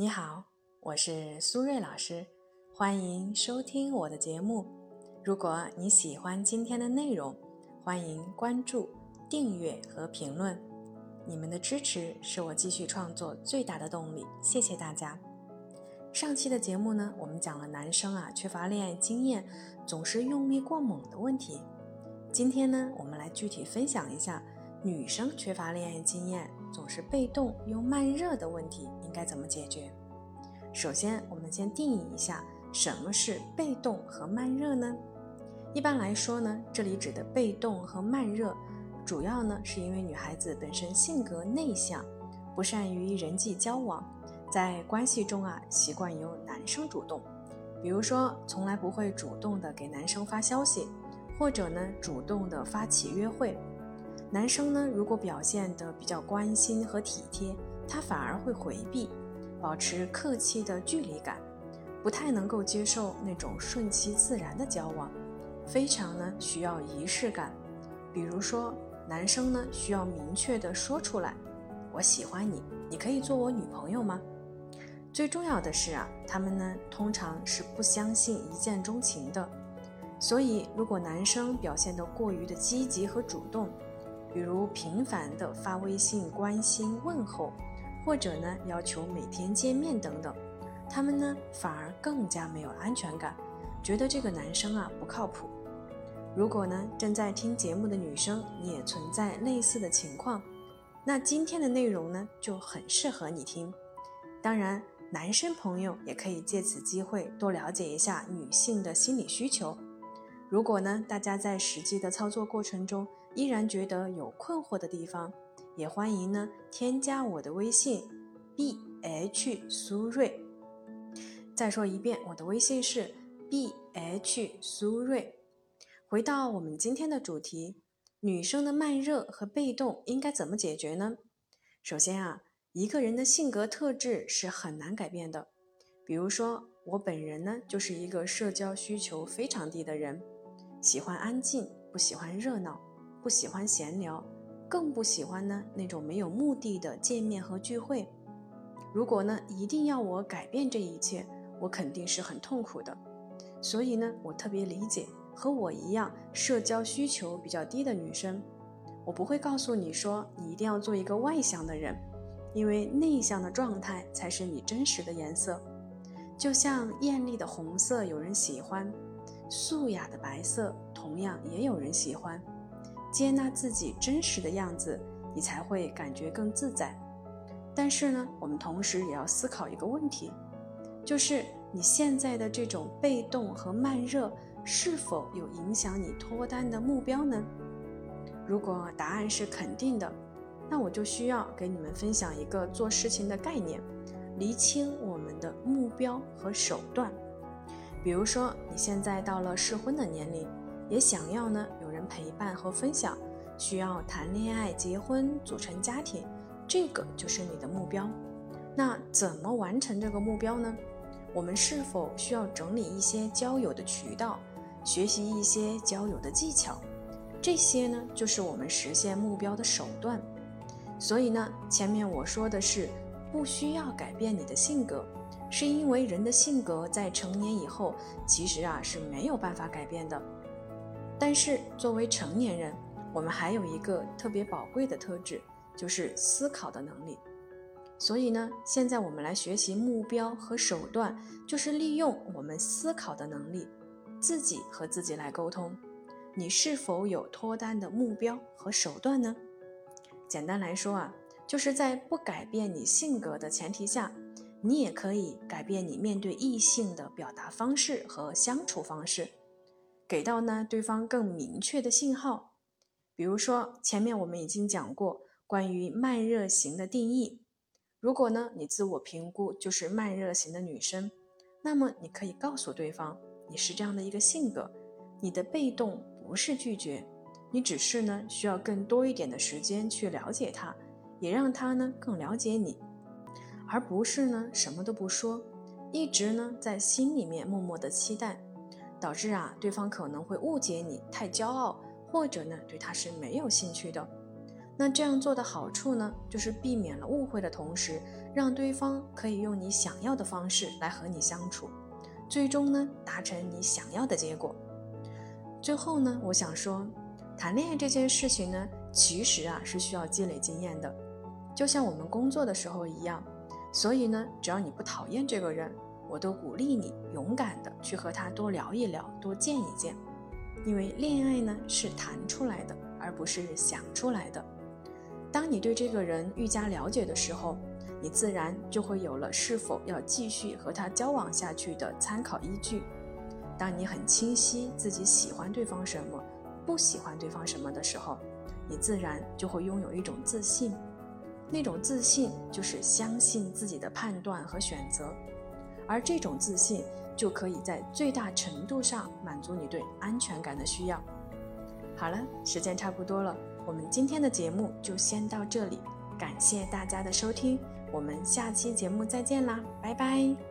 你好，我是苏瑞老师，欢迎收听我的节目。如果你喜欢今天的内容，欢迎关注、订阅和评论。你们的支持是我继续创作最大的动力，谢谢大家。上期的节目呢，我们讲了男生啊缺乏恋爱经验，总是用力过猛的问题。今天呢，我们来具体分享一下女生缺乏恋爱经验，总是被动又慢热的问题应该怎么解决。首先，我们先定义一下什么是被动和慢热呢？一般来说呢，这里指的被动和慢热，主要呢是因为女孩子本身性格内向，不善于人际交往。在关系中啊，习惯由男生主动，比如说从来不会主动的给男生发消息，或者呢主动的发起约会。男生呢如果表现的比较关心和体贴，他反而会回避，保持客气的距离感，不太能够接受那种顺其自然的交往，非常呢需要仪式感。比如说男生呢需要明确的说出来，我喜欢你，你可以做我女朋友吗？最重要的是啊，他们呢通常是不相信一见钟情的，所以如果男生表现得过于的积极和主动，比如频繁的发微信关心问候，或者呢要求每天见面等等，他们呢反而更加没有安全感，觉得这个男生啊不靠谱。如果呢正在听节目的女生也存在类似的情况，那今天的内容呢就很适合你听，当然。男生朋友也可以借此机会多了解一下女性的心理需求。如果呢，大家在实际的操作过程中依然觉得有困惑的地方，也欢迎呢添加我的微信 b h 苏瑞。再说一遍，我的微信是 b h 苏瑞。回到我们今天的主题，女生的慢热和被动应该怎么解决呢？首先啊。一个人的性格特质是很难改变的，比如说我本人呢，就是一个社交需求非常低的人，喜欢安静，不喜欢热闹，不喜欢闲聊，更不喜欢呢那种没有目的的见面和聚会。如果呢一定要我改变这一切，我肯定是很痛苦的。所以呢，我特别理解和我一样社交需求比较低的女生，我不会告诉你说你一定要做一个外向的人。因为内向的状态才是你真实的颜色，就像艳丽的红色有人喜欢，素雅的白色同样也有人喜欢。接纳自己真实的样子，你才会感觉更自在。但是呢，我们同时也要思考一个问题，就是你现在的这种被动和慢热，是否有影响你脱单的目标呢？如果答案是肯定的。那我就需要给你们分享一个做事情的概念，厘清我们的目标和手段。比如说，你现在到了适婚的年龄，也想要呢陪伴和分享，需要谈恋爱、结婚、组成家庭，这个就是你的目标。那怎么完成这个目标呢？我们是否需要整理一些交友的渠道，学习一些交友的技巧？这些呢，就是我们实现目标的手段。所以呢，前面我说的是不需要改变你的性格，是因为人的性格在成年以后其实啊是没有办法改变的。但是作为成年人，我们还有一个特别宝贵的特质，就是思考的能力。所以呢，现在我们来学习目标和手段，就是利用我们思考的能力，自己和自己来沟通。你是否有脱单的目标和手段呢？简单来说啊，就是在不改变你性格的前提下，你也可以改变你面对异性的表达方式和相处方式，给到呢对方更明确的信号。比如说，前面我们已经讲过关于慢热型的定义。如果呢你自我评估就是慢热型的女生，那么你可以告诉对方你是这样的一个性格，你的被动不是拒绝。你只是呢需要更多一点的时间去了解他，也让他呢更了解你，而不是呢什么都不说，一直呢在心里面默默的期待，导致啊对方可能会误解你太骄傲，或者呢对他是没有兴趣的。那这样做的好处呢，就是避免了误会的同时，让对方可以用你想要的方式来和你相处，最终呢，达成你想要的结果。最后呢，我想说，谈恋爱这件事情呢，其实啊是需要积累经验的，就像我们工作的时候一样。所以呢，只要你不讨厌这个人，我都鼓励你勇敢的去和他多聊一聊，多见一见。因为恋爱呢是谈出来的，而不是想出来的。当你对这个人愈加了解的时候，你自然就会有了是否要继续和他交往下去的参考依据。当你很清晰自己喜欢对方什么，不喜欢对方什么的时候，你自然就会拥有一种自信。那种自信就是相信自己的判断和选择，而这种自信就可以在最大程度上满足你对安全感的需要。好了，时间差不多了，我们今天的节目就先到这里，感谢大家的收听，我们下期节目再见啦，拜拜。